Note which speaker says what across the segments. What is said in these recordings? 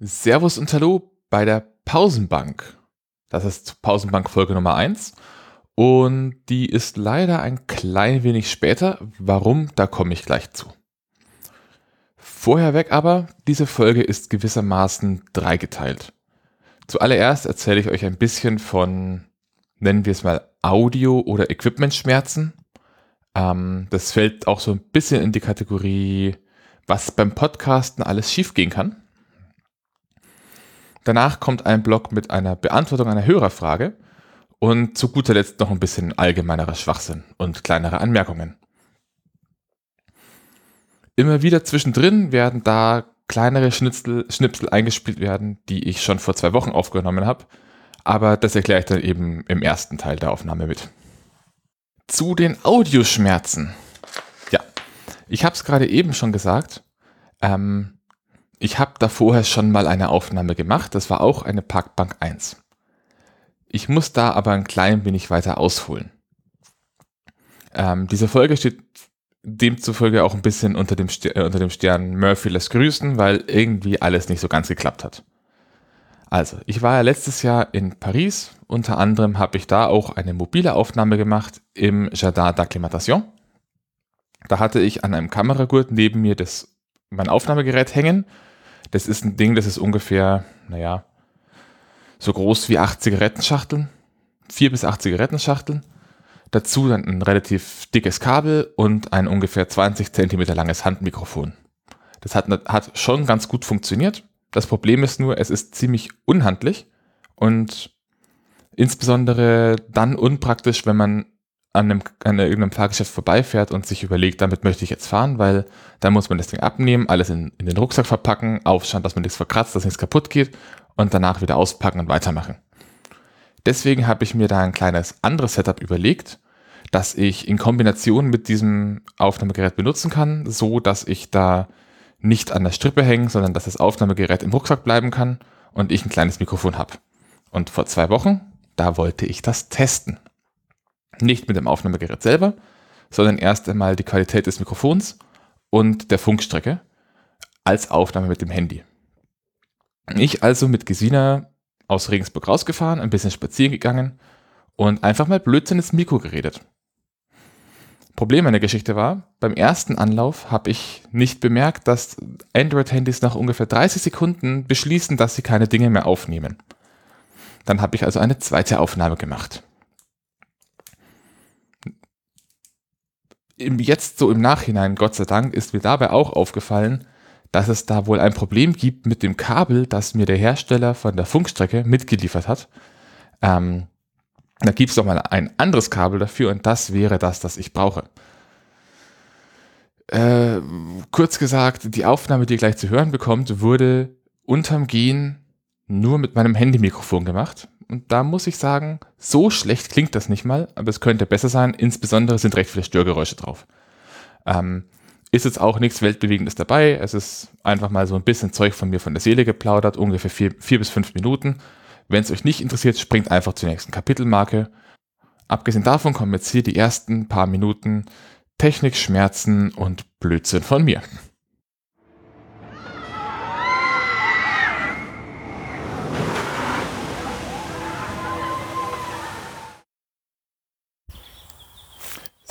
Speaker 1: Servus und Hallo bei der Pausenbank. Das ist Pausenbank Folge Nummer 1 und die ist leider ein klein wenig später. Warum, da komme ich gleich zu. Vorher weg aber, diese Folge ist gewissermaßen dreigeteilt. Zuallererst erzähle ich euch ein bisschen von, nennen wir es mal, Audio- oder Equipment-Schmerzen. Ähm, das fällt auch so ein bisschen in die Kategorie, was beim Podcasten alles schiefgehen kann. Danach kommt ein Blog mit einer Beantwortung einer Hörerfrage und zu guter Letzt noch ein bisschen allgemeinerer Schwachsinn und kleinere Anmerkungen. Immer wieder zwischendrin werden da kleinere Schnitzel, Schnipsel eingespielt werden, die ich schon vor zwei Wochen aufgenommen habe, aber das erkläre ich dann eben im ersten Teil der Aufnahme mit. Zu den Audioschmerzen. Ja, ich habe es gerade eben schon gesagt. Ähm, ich habe da vorher schon mal eine Aufnahme gemacht, das war auch eine Parkbank 1. Ich muss da aber ein klein wenig weiter ausholen. Ähm, diese Folge steht demzufolge auch ein bisschen unter dem, äh, unter dem Stern Murphy lässt grüßen, weil irgendwie alles nicht so ganz geklappt hat. Also, ich war ja letztes Jahr in Paris. Unter anderem habe ich da auch eine mobile Aufnahme gemacht im Jardin d'Acclimatation. Da hatte ich an einem Kameragurt neben mir das, mein Aufnahmegerät hängen das ist ein Ding, das ist ungefähr, naja, so groß wie acht Zigarettenschachteln. Vier bis acht Zigarettenschachteln. Dazu dann ein relativ dickes Kabel und ein ungefähr 20 Zentimeter langes Handmikrofon. Das hat, hat schon ganz gut funktioniert. Das Problem ist nur, es ist ziemlich unhandlich und insbesondere dann unpraktisch, wenn man an, einem, an irgendeinem Fahrgeschäft vorbeifährt und sich überlegt, damit möchte ich jetzt fahren, weil da muss man das Ding abnehmen, alles in, in den Rucksack verpacken, aufschauen, dass man nichts verkratzt, dass nichts kaputt geht und danach wieder auspacken und weitermachen. Deswegen habe ich mir da ein kleines anderes Setup überlegt, das ich in Kombination mit diesem Aufnahmegerät benutzen kann, so dass ich da nicht an der Strippe hänge, sondern dass das Aufnahmegerät im Rucksack bleiben kann und ich ein kleines Mikrofon habe. Und vor zwei Wochen, da wollte ich das testen. Nicht mit dem Aufnahmegerät selber, sondern erst einmal die Qualität des Mikrofons und der Funkstrecke als Aufnahme mit dem Handy. Ich also mit Gesina aus Regensburg rausgefahren, ein bisschen spazieren gegangen und einfach mal Blödsinn ins Mikro geredet. Problem meiner Geschichte war, beim ersten Anlauf habe ich nicht bemerkt, dass Android-Handys nach ungefähr 30 Sekunden beschließen, dass sie keine Dinge mehr aufnehmen. Dann habe ich also eine zweite Aufnahme gemacht. Jetzt so im Nachhinein, Gott sei Dank, ist mir dabei auch aufgefallen, dass es da wohl ein Problem gibt mit dem Kabel, das mir der Hersteller von der Funkstrecke mitgeliefert hat. Ähm, da gibt es doch mal ein anderes Kabel dafür und das wäre das, das ich brauche. Äh, kurz gesagt, die Aufnahme, die ihr gleich zu hören bekommt, wurde unterm Gehen nur mit meinem Handymikrofon gemacht. Und da muss ich sagen, so schlecht klingt das nicht mal, aber es könnte besser sein. Insbesondere sind recht viele Störgeräusche drauf. Ähm, ist jetzt auch nichts Weltbewegendes dabei. Es ist einfach mal so ein bisschen Zeug von mir von der Seele geplaudert, ungefähr vier, vier bis fünf Minuten. Wenn es euch nicht interessiert, springt einfach zur nächsten Kapitelmarke. Abgesehen davon kommen jetzt hier die ersten paar Minuten Technik, Schmerzen und Blödsinn von mir.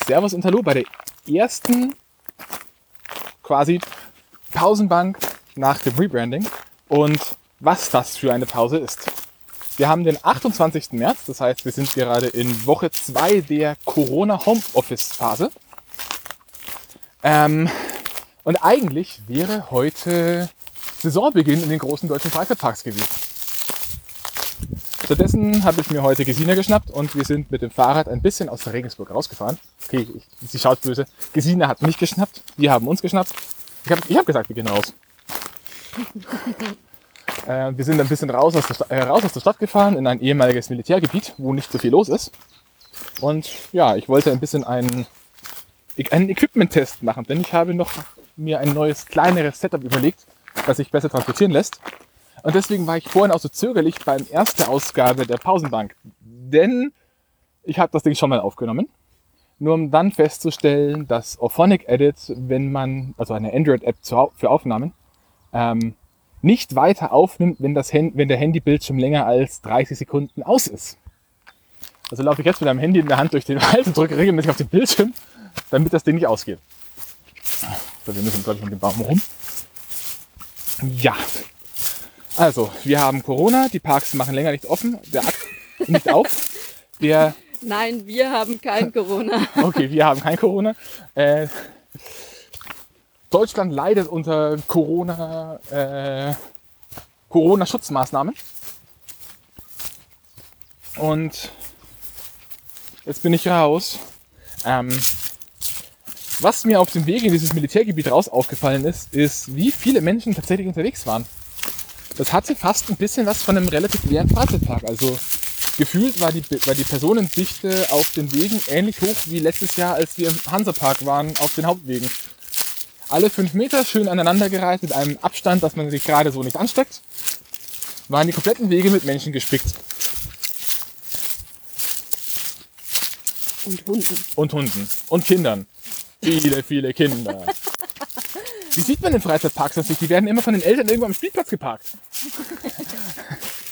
Speaker 1: Servus und Hallo bei der ersten quasi Pausenbank nach dem Rebranding und was das für eine Pause ist. Wir haben den 28. März, das heißt, wir sind gerade in Woche 2 der Corona Homeoffice Phase. Ähm, und eigentlich wäre heute Saisonbeginn in den großen deutschen Freizeitparks gewesen. Stattdessen habe ich mir heute Gesina geschnappt und wir sind mit dem Fahrrad ein bisschen aus Regensburg rausgefahren. Okay, ich, sie schaut böse. Gesina hat mich geschnappt, wir haben uns geschnappt. Ich habe ich hab gesagt, wir gehen raus. äh, wir sind ein bisschen raus aus, der, äh, raus aus der Stadt gefahren in ein ehemaliges Militärgebiet, wo nicht so viel los ist. Und ja, ich wollte ein bisschen einen, einen Equipment-Test machen, denn ich habe noch mir ein neues, kleineres Setup überlegt, das sich besser transportieren lässt. Und deswegen war ich vorhin auch so zögerlich beim ersten Ausgabe der Pausenbank. Denn ich habe das Ding schon mal aufgenommen. Nur um dann festzustellen, dass Orphonic Edit, wenn man, also eine Android-App für Aufnahmen, ähm,
Speaker 2: nicht weiter aufnimmt, wenn, das wenn der Handybildschirm länger als 30 Sekunden aus ist. Also laufe ich jetzt mit einem Handy in der Hand durch den Wald und drücke regelmäßig auf den Bildschirm, damit das Ding nicht ausgeht. So, wir müssen, glaube ich, um den Baum rum. Ja. Also, wir haben Corona, die Parks machen länger nicht offen, der Akt nicht auf. Der,
Speaker 3: Nein, wir haben kein Corona.
Speaker 2: okay, wir haben kein Corona. Äh, Deutschland leidet unter Corona, äh, Corona-Schutzmaßnahmen. Und jetzt bin ich raus. Ähm, was mir auf dem Weg in dieses Militärgebiet raus aufgefallen ist, ist, wie viele Menschen tatsächlich unterwegs waren. Das hatte fast ein bisschen was von einem relativ leeren Freizeitpark. Also gefühlt war die, war die Personendichte auf den Wegen ähnlich hoch wie letztes Jahr, als wir im Hansapark waren, auf den Hauptwegen. Alle fünf Meter schön aneinandergereiht mit einem Abstand, dass man sich gerade so nicht ansteckt, waren die kompletten Wege mit Menschen gespickt.
Speaker 3: Und Hunden.
Speaker 2: Und Hunden. Und Kindern. Viele, viele Kinder. Wie sieht man in Freizeitparks das nicht? Die werden immer von den Eltern irgendwo am Spielplatz geparkt.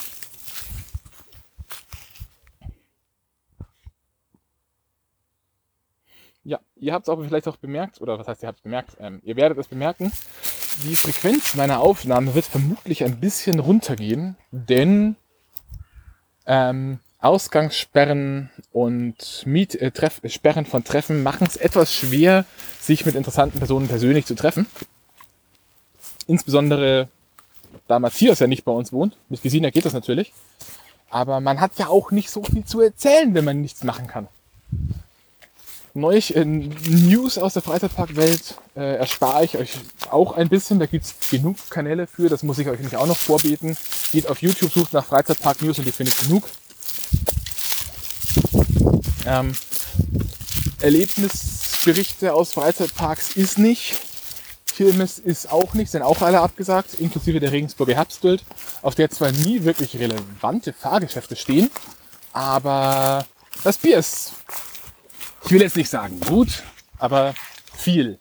Speaker 2: Ja, ihr habt es auch vielleicht auch bemerkt, oder was heißt, ihr habt es bemerkt, ähm, ihr werdet es bemerken, die Frequenz meiner Aufnahme wird vermutlich ein bisschen runtergehen, denn ähm, Ausgangssperren und Miet äh, Treff Sperren von Treffen machen es etwas schwer, sich mit interessanten Personen persönlich zu treffen. Insbesondere da Matthias ja nicht bei uns wohnt. Mit Gesina geht das natürlich. Aber man hat ja auch nicht so viel zu erzählen, wenn man nichts machen kann. Neulich äh, News aus der Freizeitparkwelt äh, erspare ich euch auch ein bisschen. Da gibt's genug Kanäle für. Das muss ich euch nicht auch noch vorbeten. Geht auf YouTube, sucht nach Freizeitpark News und ihr findet genug. Ähm, Erlebnisberichte aus Freizeitparks ist nicht. Kirmes ist auch nicht, sind auch alle abgesagt, inklusive der Regensburger Herbstbild, auf der zwar nie wirklich relevante Fahrgeschäfte stehen, aber das Bier ist, ich will jetzt nicht sagen gut, aber viel.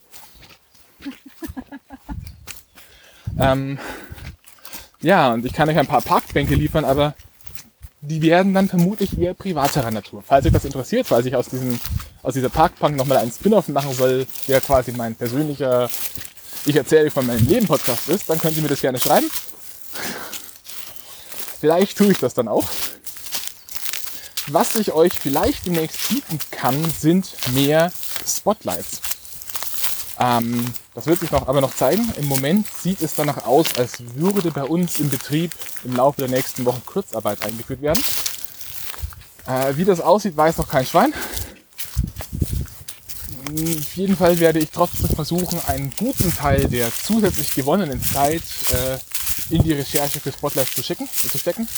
Speaker 2: ähm, ja, und ich kann euch ein paar Parkbänke liefern, aber die werden dann vermutlich eher privaterer Natur. Falls euch das interessiert, falls ich aus, diesem, aus dieser Parkbank nochmal einen Spin-off machen soll, der quasi mein persönlicher Ich erzähle von meinem Leben Podcast ist, dann könnt ihr mir das gerne schreiben. Vielleicht tue ich das dann auch. Was ich euch vielleicht demnächst bieten kann, sind mehr Spotlights. Ähm, das wird sich noch, aber noch zeigen. Im Moment sieht es danach aus, als würde bei uns im Betrieb im Laufe der nächsten Wochen Kurzarbeit eingeführt werden. Äh, wie das aussieht, weiß noch kein Schwein. Auf jeden Fall werde ich trotzdem versuchen, einen guten Teil der zusätzlich gewonnenen Zeit äh, in die Recherche für Spotlight zu, schicken, zu stecken.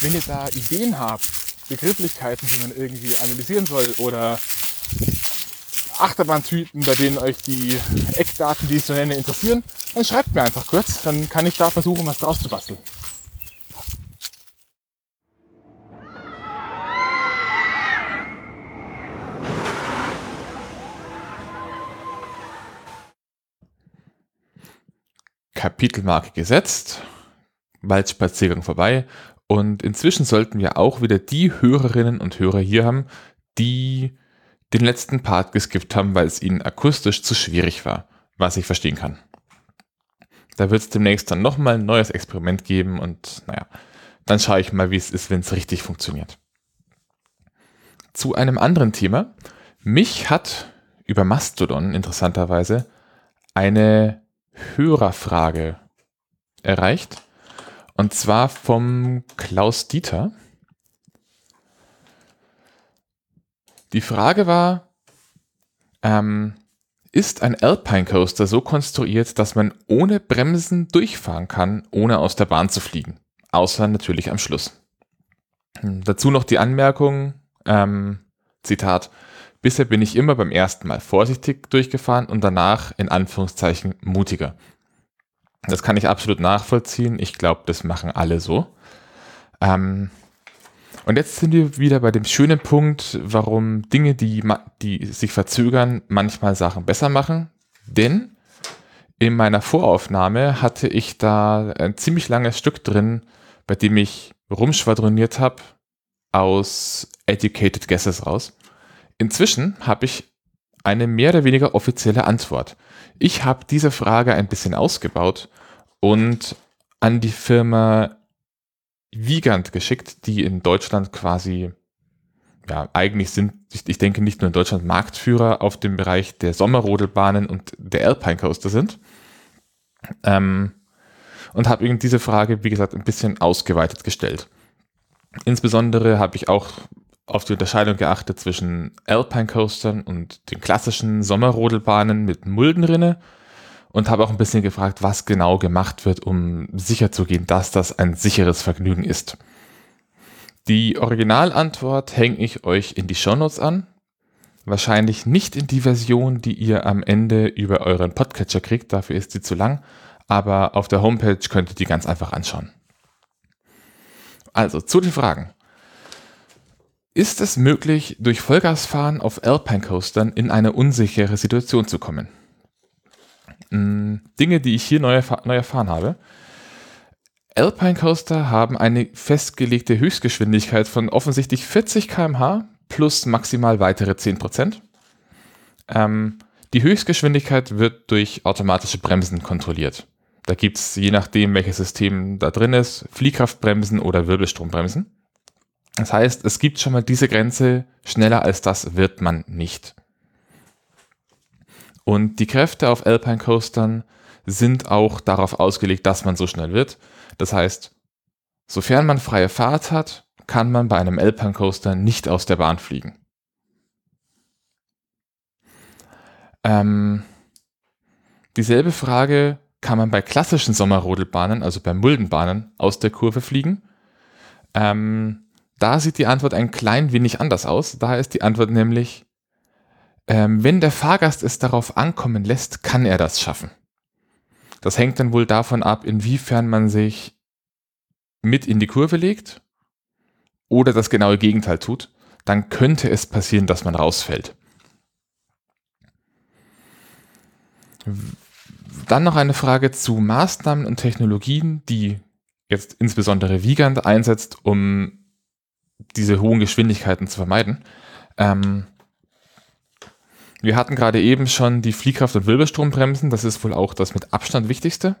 Speaker 2: Wenn ihr da Ideen habt, Begrifflichkeiten, die man irgendwie analysieren soll oder Achterbahntypen, bei denen euch die Eckdaten, die ich so nenne, interessieren, dann schreibt mir einfach kurz, dann kann ich da versuchen, was draus zu basteln.
Speaker 1: Kapitelmarke gesetzt, Waldspaziergang vorbei und inzwischen sollten wir auch wieder die Hörerinnen und Hörer hier haben, die den letzten Part geskippt haben, weil es ihnen akustisch zu schwierig war, was ich verstehen kann. Da wird es demnächst dann nochmal ein neues Experiment geben und naja, dann schaue ich mal, wie es ist, wenn es richtig funktioniert. Zu einem anderen Thema. Mich hat über Mastodon interessanterweise eine Hörerfrage erreicht. Und zwar vom Klaus Dieter. Die Frage war, ähm, ist ein Alpine Coaster so konstruiert, dass man ohne Bremsen durchfahren kann, ohne aus der Bahn zu fliegen? Außer natürlich am Schluss. Hm, dazu noch die Anmerkung, ähm, Zitat, bisher bin ich immer beim ersten Mal vorsichtig durchgefahren und danach in Anführungszeichen mutiger. Das kann ich absolut nachvollziehen. Ich glaube, das machen alle so. Ähm, und jetzt sind wir wieder bei dem schönen Punkt, warum Dinge, die, die sich verzögern, manchmal Sachen besser machen. Denn In meiner Voraufnahme hatte ich da ein ziemlich langes Stück drin, bei dem ich rumschwadroniert habe aus Educated Guesses raus. Inzwischen habe ich eine mehr oder weniger offizielle Antwort. Ich habe diese Frage ein bisschen ausgebaut und an die Firma Wiegand geschickt, die in Deutschland quasi, ja, eigentlich sind, ich denke nicht nur in Deutschland Marktführer auf dem Bereich der Sommerrodelbahnen und der Alpine Coaster sind. Ähm, und habe eben diese Frage, wie gesagt, ein bisschen ausgeweitet gestellt. Insbesondere habe ich auch auf die Unterscheidung geachtet zwischen Alpine Coastern und den klassischen Sommerrodelbahnen mit Muldenrinne und habe auch ein bisschen gefragt, was genau gemacht wird, um sicherzugehen, dass das ein sicheres Vergnügen ist. Die Originalantwort hänge ich euch in die Shownotes an. Wahrscheinlich nicht in die Version, die ihr am Ende über euren Podcatcher kriegt, dafür ist sie zu lang, aber auf der Homepage könnt ihr die ganz einfach anschauen. Also zu den Fragen. Ist es möglich, durch Vollgasfahren auf Alpine Coastern in eine unsichere Situation zu kommen? Hm, Dinge, die ich hier neu, neu erfahren habe. Alpine Coaster haben eine festgelegte Höchstgeschwindigkeit von offensichtlich 40 km/h plus maximal weitere 10%. Ähm, die Höchstgeschwindigkeit wird durch automatische Bremsen kontrolliert. Da gibt es, je nachdem, welches System da drin ist, Fliehkraftbremsen oder Wirbelstrombremsen. Das heißt, es gibt schon mal diese Grenze, schneller als das wird man nicht. Und die Kräfte auf Alpine Coastern sind auch darauf ausgelegt, dass man so schnell wird. Das heißt, sofern man freie Fahrt hat, kann man bei einem Alpine Coaster nicht aus der Bahn fliegen. Ähm, dieselbe Frage kann man bei klassischen Sommerrodelbahnen, also bei Muldenbahnen, aus der Kurve fliegen. Ähm, da sieht die Antwort ein klein wenig anders aus. Da ist die Antwort nämlich, ähm, wenn der Fahrgast es darauf ankommen lässt, kann er das schaffen. Das hängt dann wohl davon ab, inwiefern man sich mit in die Kurve legt oder das genaue Gegenteil tut. Dann könnte es passieren, dass man rausfällt. Dann noch eine Frage zu Maßnahmen und Technologien, die jetzt insbesondere Wiegand einsetzt, um diese hohen Geschwindigkeiten zu vermeiden. Ähm, wir hatten gerade eben schon die Fliehkraft- und Wirbelstrombremsen. Das ist wohl auch das mit Abstand wichtigste.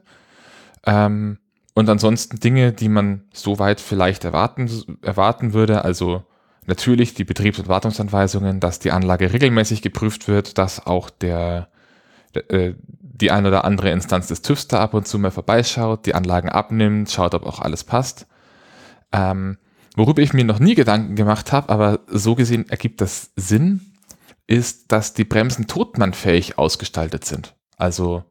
Speaker 1: Ähm, und ansonsten Dinge, die man soweit vielleicht erwarten, erwarten würde. Also natürlich die Betriebs- und Wartungsanweisungen, dass die Anlage regelmäßig geprüft wird, dass auch der, äh, die ein oder andere Instanz des TÜVs da ab und zu mal vorbeischaut, die Anlagen abnimmt, schaut, ob auch alles passt. Ähm, Worüber ich mir noch nie Gedanken gemacht habe, aber so gesehen ergibt das Sinn, ist, dass die Bremsen totmannfähig ausgestaltet sind. Also,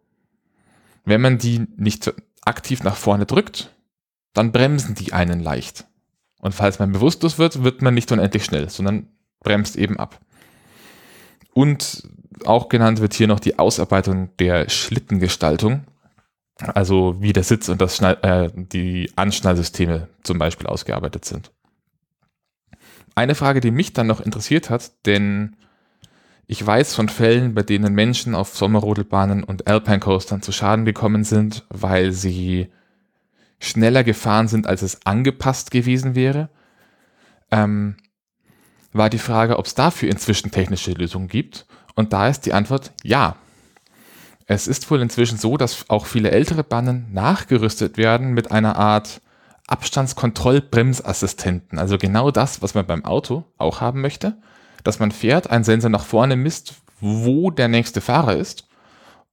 Speaker 1: wenn man die nicht aktiv nach vorne drückt, dann bremsen die einen leicht. Und falls man bewusstlos wird, wird man nicht unendlich schnell, sondern bremst eben ab. Und auch genannt wird hier noch die Ausarbeitung der Schlittengestaltung. Also wie der Sitz und das Schnall, äh, die Anschnallsysteme zum Beispiel ausgearbeitet sind. Eine Frage, die mich dann noch interessiert hat, denn ich weiß von Fällen, bei denen Menschen auf Sommerrodelbahnen und Alpine Coastern zu Schaden gekommen sind, weil sie schneller gefahren sind, als es angepasst gewesen wäre. Ähm, war die Frage, ob es dafür inzwischen technische Lösungen gibt. Und da ist die Antwort ja. Es ist wohl inzwischen so, dass auch viele ältere Bahnen nachgerüstet werden mit einer Art Abstandskontrollbremsassistenten. Also genau das, was man beim Auto auch haben möchte, dass man fährt, ein Sensor nach vorne misst, wo der nächste Fahrer ist.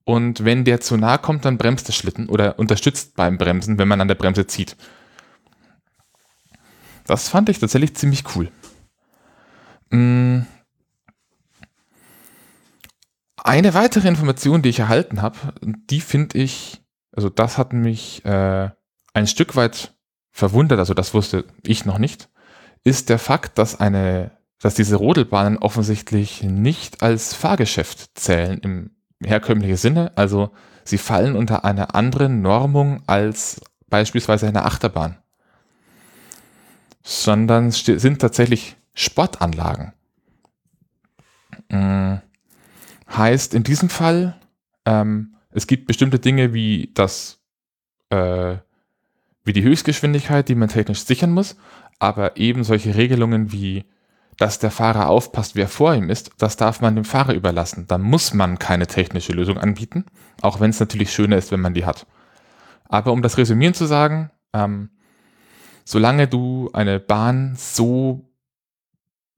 Speaker 1: Und wenn der zu nahe kommt, dann bremst der Schlitten oder unterstützt beim Bremsen, wenn man an der Bremse zieht. Das fand ich tatsächlich ziemlich cool. Mmh. Eine weitere Information, die ich erhalten habe, die finde ich, also das hat mich äh, ein Stück weit verwundert, also das wusste ich noch nicht, ist der Fakt, dass eine, dass diese Rodelbahnen offensichtlich nicht als Fahrgeschäft zählen im herkömmlichen Sinne. Also sie fallen unter eine andere Normung als beispielsweise eine Achterbahn, sondern sind tatsächlich Sportanlagen. Hm Heißt in diesem Fall, ähm, Es gibt bestimmte Dinge wie das, äh, wie die Höchstgeschwindigkeit, die man technisch sichern muss, aber eben solche Regelungen wie, dass der Fahrer aufpasst, wer vor ihm ist, das darf man dem Fahrer überlassen. Da muss man keine technische Lösung anbieten, auch wenn es natürlich schöner ist, wenn man die hat. Aber um das Resümieren zu sagen, ähm, solange du eine Bahn so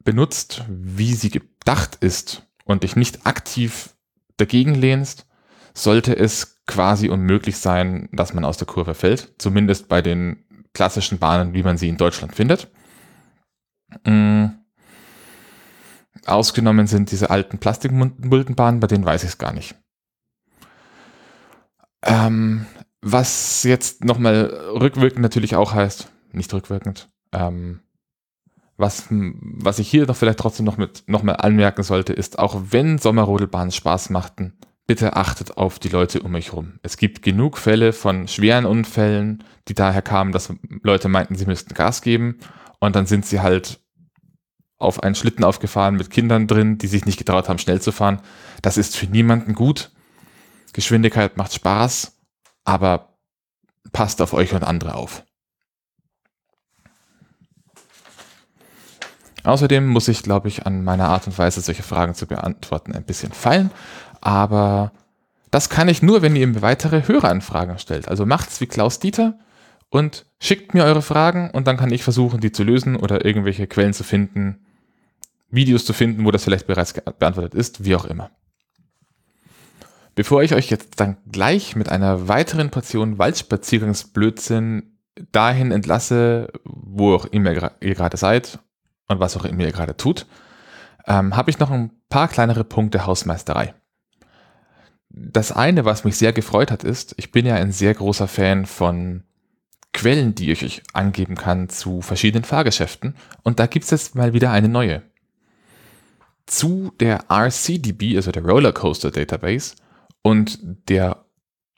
Speaker 1: benutzt, wie sie gedacht ist und dich nicht aktiv dagegen lehnst, sollte es quasi unmöglich sein, dass man aus der Kurve fällt. Zumindest bei den klassischen Bahnen, wie man sie in Deutschland findet. Mhm. Ausgenommen sind diese alten Plastikmuldenbahnen, bei denen weiß ich es gar nicht. Ähm, was jetzt nochmal rückwirkend natürlich auch heißt, nicht rückwirkend, ähm, was, was ich hier noch vielleicht trotzdem noch mit nochmal anmerken sollte, ist, auch wenn Sommerrodelbahnen Spaß machten, bitte achtet auf die Leute um euch rum. Es gibt genug Fälle von schweren Unfällen, die daher kamen, dass Leute meinten, sie müssten Gas geben und dann sind sie halt auf einen Schlitten aufgefahren mit Kindern drin, die sich nicht getraut haben, schnell zu fahren. Das ist für niemanden gut. Geschwindigkeit macht Spaß, aber passt auf euch und andere auf. Außerdem muss ich, glaube ich, an meiner Art und Weise, solche Fragen zu beantworten, ein bisschen feilen. Aber das kann ich nur, wenn ihr mir weitere Höreranfragen stellt. Also macht's wie Klaus Dieter und schickt mir eure Fragen und dann kann ich versuchen, die zu lösen oder irgendwelche Quellen zu finden, Videos zu finden, wo das vielleicht bereits beantwortet ist, wie auch immer. Bevor ich euch jetzt dann gleich mit einer weiteren Portion Waldspaziergangsblödsinn dahin entlasse, wo auch immer ihr gerade seid und was auch immer ihr gerade tut, ähm, habe ich noch ein paar kleinere Punkte Hausmeisterei das eine, was mich sehr gefreut hat, ist, ich bin ja ein sehr großer Fan von Quellen, die ich euch angeben kann zu verschiedenen Fahrgeschäften. Und da gibt es jetzt mal wieder eine neue. Zu der RCDB, also der Rollercoaster Database, und der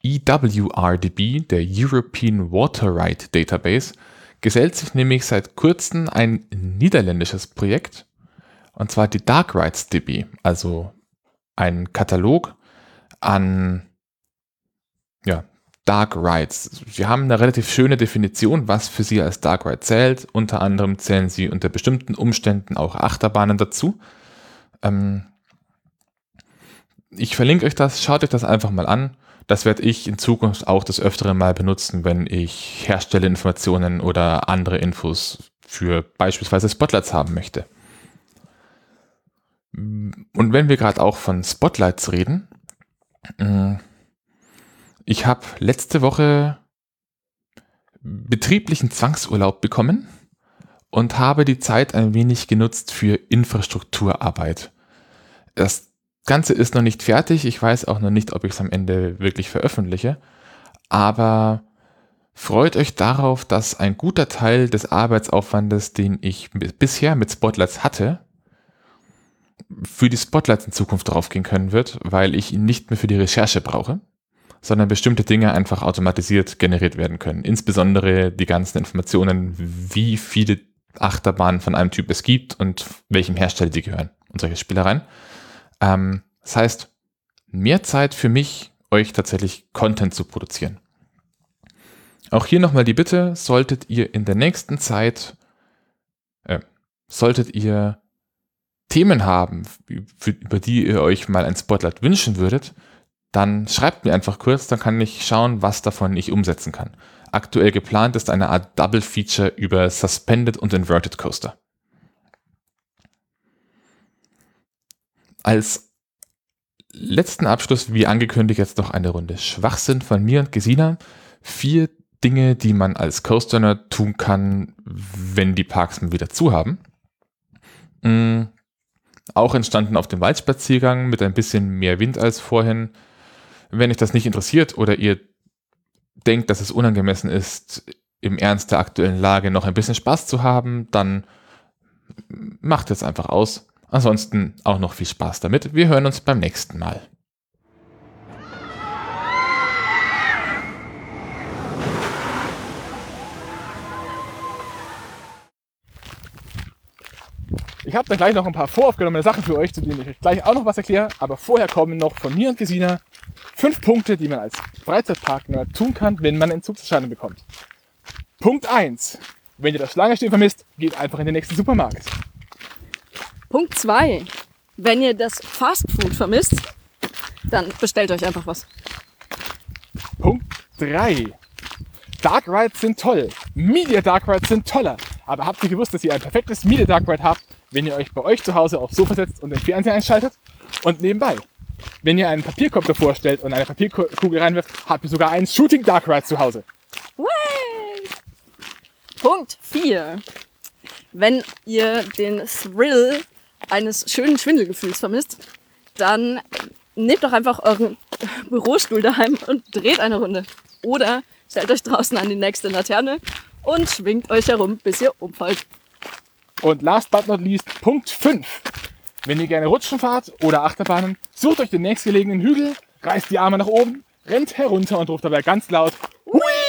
Speaker 1: EWRDB, der European Water Ride Database, gesellt sich nämlich seit kurzem ein niederländisches Projekt, und zwar die Dark Rides DB, also ein Katalog an ja, Dark Rides. Sie haben eine relativ schöne Definition, was für sie als Dark Ride zählt. Unter anderem zählen sie unter bestimmten Umständen auch Achterbahnen dazu. Ähm ich verlinke euch das, schaut euch das einfach mal an. Das werde ich in Zukunft auch das Öfteren mal benutzen, wenn ich Herstellerinformationen oder andere Infos für beispielsweise Spotlights haben möchte. Und wenn wir gerade auch von Spotlights reden, ich habe letzte Woche betrieblichen Zwangsurlaub bekommen und habe die Zeit ein wenig genutzt für Infrastrukturarbeit. Das Ganze ist noch nicht fertig. Ich weiß auch noch nicht, ob ich es am Ende wirklich veröffentliche. Aber freut euch darauf, dass ein guter Teil des Arbeitsaufwandes, den ich bisher mit Spotlights hatte, für die Spotlights in Zukunft draufgehen können wird, weil ich ihn nicht mehr für die Recherche brauche, sondern bestimmte Dinge einfach automatisiert generiert werden können. Insbesondere die ganzen Informationen, wie viele Achterbahnen von einem Typ es gibt und welchem Hersteller die gehören und solche Spielereien. Ähm, das heißt, mehr Zeit für mich, euch tatsächlich Content zu produzieren. Auch hier nochmal die Bitte, solltet ihr in der nächsten Zeit, äh, solltet ihr Themen haben, über die ihr euch mal ein Spotlight wünschen würdet, dann schreibt mir einfach kurz, dann kann ich schauen, was davon ich umsetzen kann. Aktuell geplant ist eine Art Double Feature über Suspended und Inverted Coaster. Als letzten Abschluss, wie angekündigt, jetzt noch eine Runde Schwachsinn von mir und Gesina. Vier Dinge, die man als Coaster tun kann, wenn die Parks mal wieder zu haben. Mm, auch entstanden auf dem Waldspaziergang mit ein bisschen mehr Wind als vorhin. Wenn euch das nicht interessiert oder ihr denkt, dass es unangemessen ist, im Ernst der aktuellen Lage noch ein bisschen Spaß zu haben, dann macht es einfach aus. Ansonsten auch noch viel Spaß damit. Wir hören uns beim nächsten Mal.
Speaker 2: Ich habe da gleich noch ein paar voraufgenommene Sachen für euch, zu denen ich euch gleich auch noch was erkläre. Aber vorher kommen noch von mir und Gesina fünf Punkte, die man als Freizeitpartner tun kann, wenn man Entzugserscheinung bekommt. Punkt 1. Wenn ihr das Schlange vermisst, geht einfach in den nächsten Supermarkt.
Speaker 3: Punkt 2. Wenn ihr das Fastfood vermisst, dann bestellt euch einfach was.
Speaker 2: Punkt 3. Dark Rides sind toll. Media Dark Rides sind toller. Aber habt ihr gewusst, dass ihr ein perfektes Media Dark Ride habt, wenn ihr euch bei euch zu Hause aufs Sofa setzt und den Fernseher einschaltet? Und nebenbei, wenn ihr einen Papierkorb davor stellt und eine Papierkugel reinwirft, habt ihr sogar einen Shooting Dark Ride zu Hause.
Speaker 3: Way! Punkt 4. Wenn ihr den Thrill eines schönen Schwindelgefühls vermisst, dann nehmt doch einfach euren Bürostuhl daheim und dreht eine Runde. Oder stellt euch draußen an die nächste Laterne und schwingt euch herum, bis ihr umfallt.
Speaker 2: Und last but not least, Punkt 5. Wenn ihr gerne Rutschen fahrt oder Achterbahnen, sucht euch den nächstgelegenen Hügel, reißt die Arme nach oben, rennt herunter und ruft dabei ganz laut Hui!